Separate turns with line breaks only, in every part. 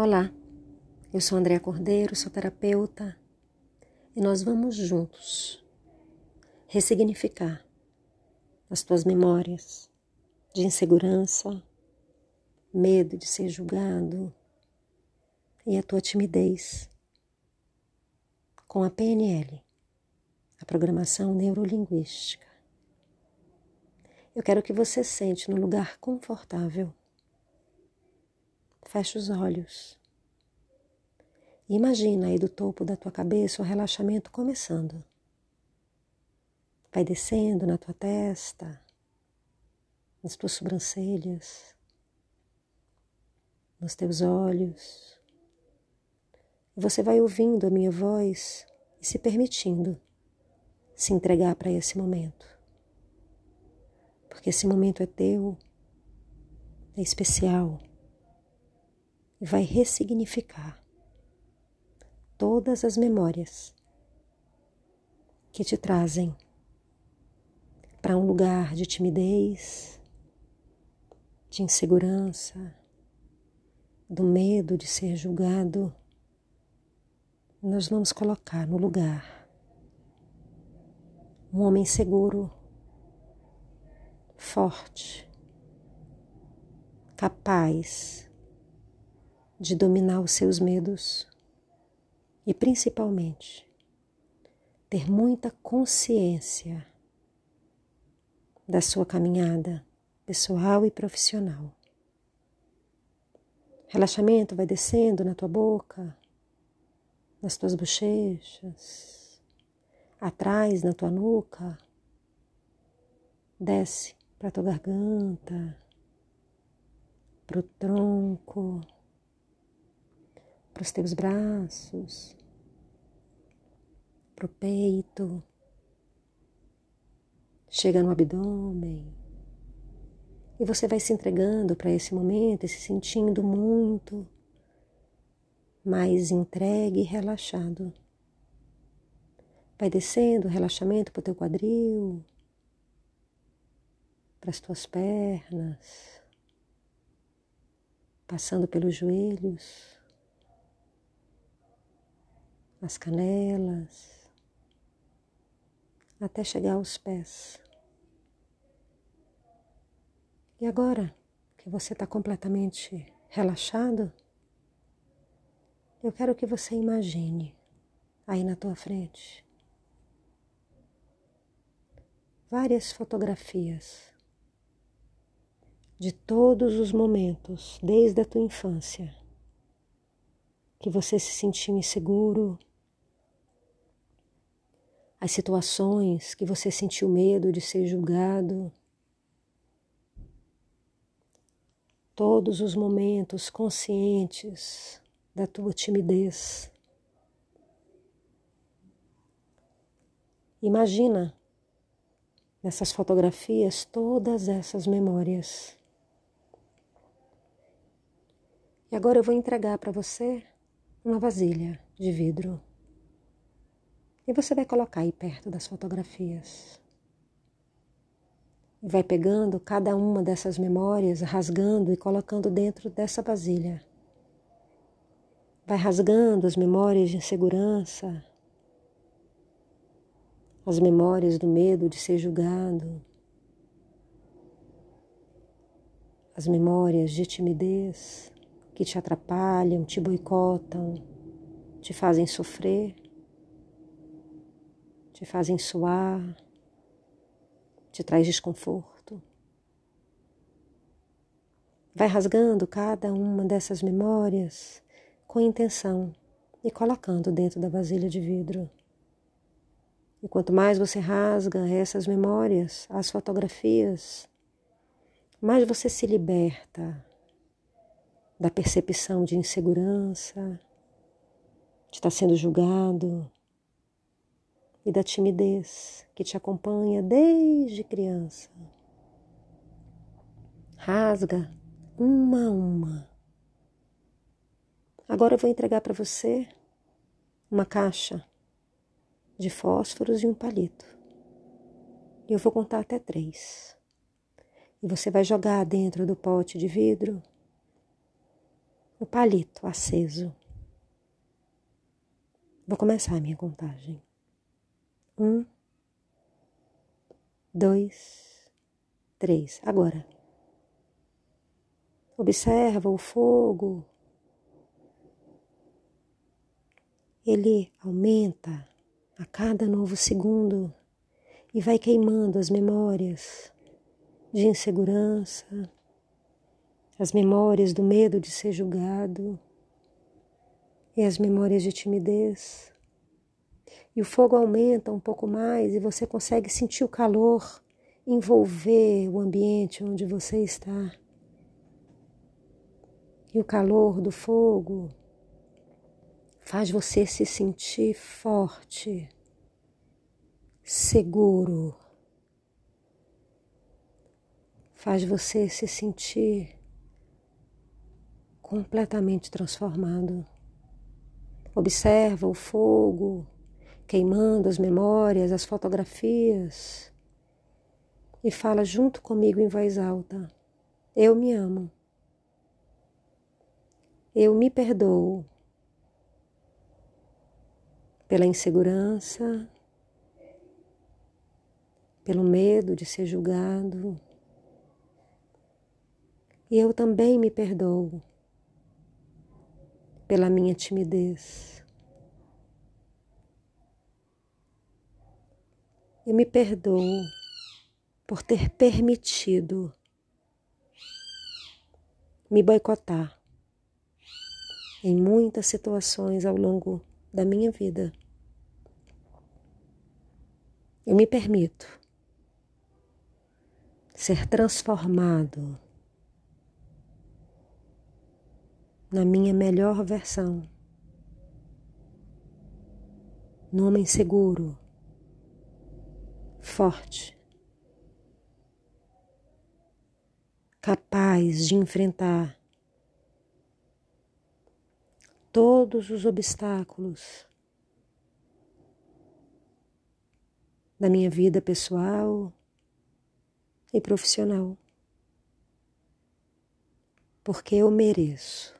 Olá, eu sou Andréa Cordeiro, sou terapeuta e nós vamos juntos ressignificar as tuas memórias de insegurança, medo de ser julgado e a tua timidez com a PNL, a programação neurolinguística. Eu quero que você sente no lugar confortável Feche os olhos. Imagina aí do topo da tua cabeça o relaxamento começando. Vai descendo na tua testa, nas tuas sobrancelhas, nos teus olhos. E você vai ouvindo a minha voz e se permitindo se entregar para esse momento. Porque esse momento é teu, é especial e vai ressignificar todas as memórias que te trazem para um lugar de timidez, de insegurança, do medo de ser julgado. Nós vamos colocar no lugar um homem seguro, forte, capaz de dominar os seus medos e, principalmente, ter muita consciência da sua caminhada pessoal e profissional. Relaxamento vai descendo na tua boca, nas tuas bochechas, atrás na tua nuca, desce para tua garganta, para o tronco para os teus braços, para o peito, chega no abdômen. E você vai se entregando para esse momento se sentindo muito mais entregue e relaxado. Vai descendo o relaxamento para o teu quadril, para as tuas pernas, passando pelos joelhos as canelas, até chegar aos pés. E agora que você está completamente relaxado, eu quero que você imagine aí na tua frente várias fotografias de todos os momentos desde a tua infância que você se sentiu inseguro, as situações que você sentiu medo de ser julgado, todos os momentos conscientes da tua timidez. Imagina nessas fotografias todas essas memórias. E agora eu vou entregar para você uma vasilha de vidro. E você vai colocar aí perto das fotografias. Vai pegando cada uma dessas memórias, rasgando e colocando dentro dessa vasilha. Vai rasgando as memórias de insegurança, as memórias do medo de ser julgado, as memórias de timidez que te atrapalham, te boicotam, te fazem sofrer te fazem suar, te traz desconforto. Vai rasgando cada uma dessas memórias com intenção e colocando dentro da vasilha de vidro. E quanto mais você rasga essas memórias, as fotografias, mais você se liberta da percepção de insegurança, de estar sendo julgado, e da timidez que te acompanha desde criança. Rasga uma a uma. Agora eu vou entregar para você uma caixa de fósforos e um palito. E eu vou contar até três. E você vai jogar dentro do pote de vidro o palito aceso. Vou começar a minha contagem. Um, dois, três. Agora. Observa o fogo. Ele aumenta a cada novo segundo e vai queimando as memórias de insegurança, as memórias do medo de ser julgado e as memórias de timidez. E o fogo aumenta um pouco mais e você consegue sentir o calor envolver o ambiente onde você está. E o calor do fogo faz você se sentir forte, seguro, faz você se sentir completamente transformado. Observa o fogo queimando as memórias, as fotografias e fala junto comigo em voz alta: Eu me amo. Eu me perdoo pela insegurança, pelo medo de ser julgado. E eu também me perdoo pela minha timidez. Eu me perdoo por ter permitido me boicotar em muitas situações ao longo da minha vida. Eu me permito ser transformado na minha melhor versão. No homem seguro, forte, capaz de enfrentar todos os obstáculos da minha vida pessoal e profissional. Porque eu mereço.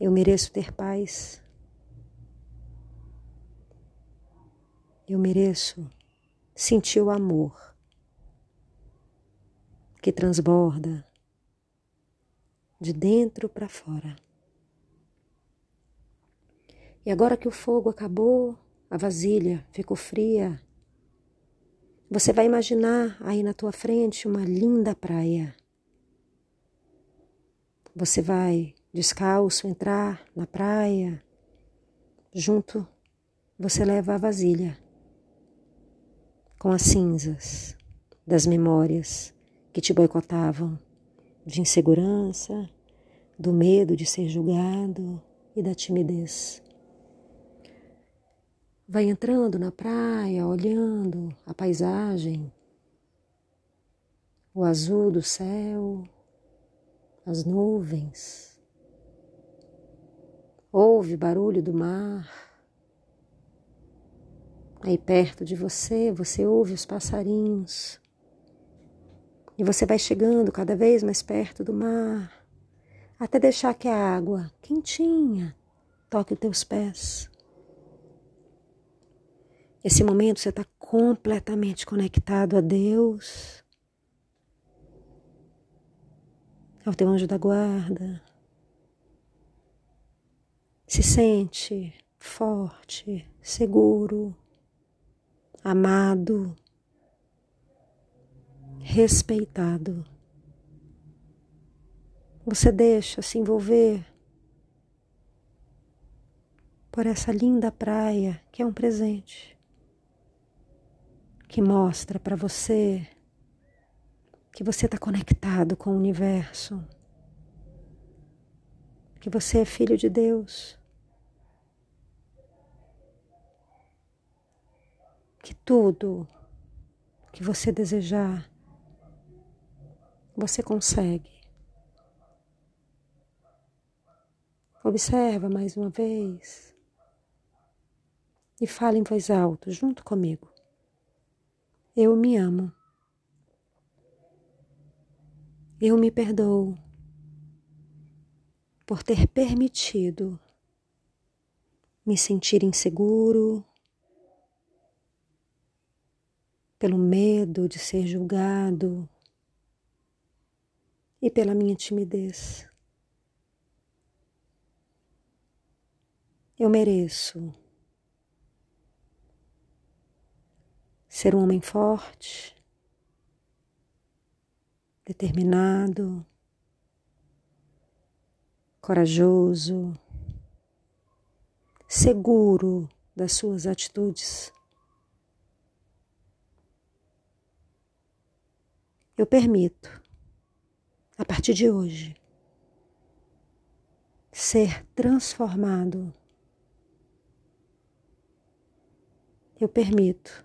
Eu mereço ter paz. Eu mereço sentir o amor que transborda de dentro para fora. E agora que o fogo acabou, a vasilha ficou fria, você vai imaginar aí na tua frente uma linda praia. Você vai descalço entrar na praia. Junto você leva a vasilha com as cinzas das memórias que te boicotavam, de insegurança, do medo de ser julgado e da timidez. Vai entrando na praia, olhando a paisagem, o azul do céu, as nuvens. Ouve barulho do mar. Aí perto de você, você ouve os passarinhos. E você vai chegando cada vez mais perto do mar, até deixar que a água quentinha toque os teus pés. Esse momento você está completamente conectado a Deus, ao teu anjo da guarda. Se sente forte, seguro, amado, respeitado. Você deixa se envolver por essa linda praia que é um presente que mostra para você que você está conectado com o universo, que você é filho de Deus, que tudo que você desejar, você consegue. Observa mais uma vez e fala em voz alta junto comigo. Eu me amo. Eu me perdoo por ter permitido me sentir inseguro, pelo medo de ser julgado e pela minha timidez. Eu mereço ser um homem forte, determinado, corajoso, seguro das suas atitudes. Eu permito, a partir de hoje, ser transformado. Eu permito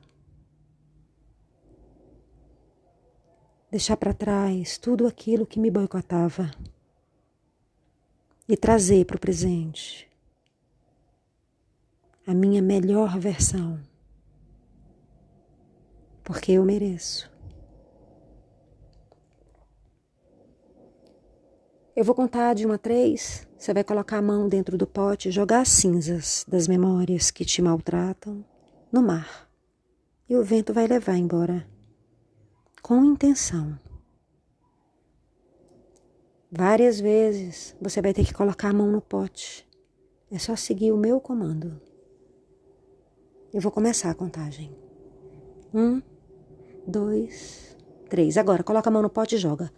deixar para trás tudo aquilo que me boicotava e trazer para o presente a minha melhor versão, porque eu mereço. Eu vou contar de uma a três. Você vai colocar a mão dentro do pote e jogar as cinzas das memórias que te maltratam no mar. E o vento vai levar embora com intenção. Várias vezes você vai ter que colocar a mão no pote. É só seguir o meu comando. Eu vou começar a contagem. Um, dois, três. Agora, coloca a mão no pote e joga.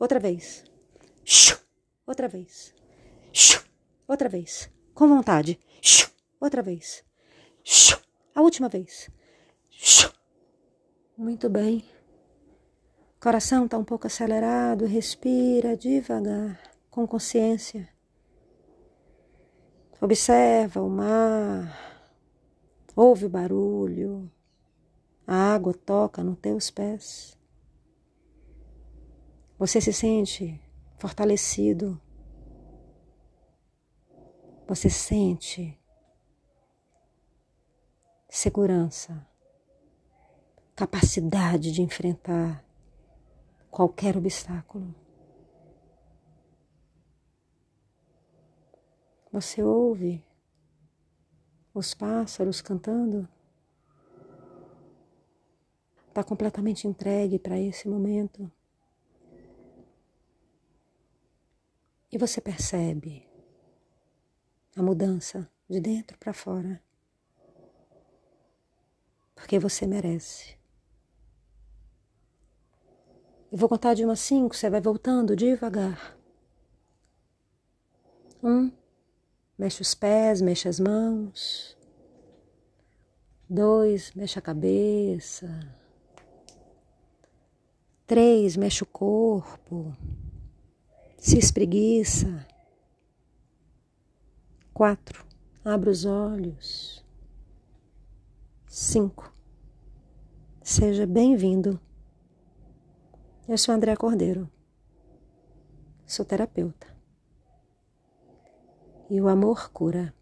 Outra vez. Outra vez. Outra vez. Com vontade. Outra vez. A última vez. Muito bem. Coração está um pouco acelerado, respira devagar, com consciência. Observa o mar, ouve o barulho, a água toca nos teus pés. Você se sente fortalecido. Você sente segurança capacidade de enfrentar qualquer obstáculo. Você ouve os pássaros cantando? Está completamente entregue para esse momento. E você percebe a mudança de dentro para fora. Porque você merece. Eu vou contar de uma a cinco, você vai voltando devagar. Um, mexe os pés, mexe as mãos. Dois, mexe a cabeça. Três, mexe o corpo. Se espreguiça. Quatro, abre os olhos. Cinco, seja bem-vindo eu sou André Cordeiro, sou terapeuta. E o amor cura.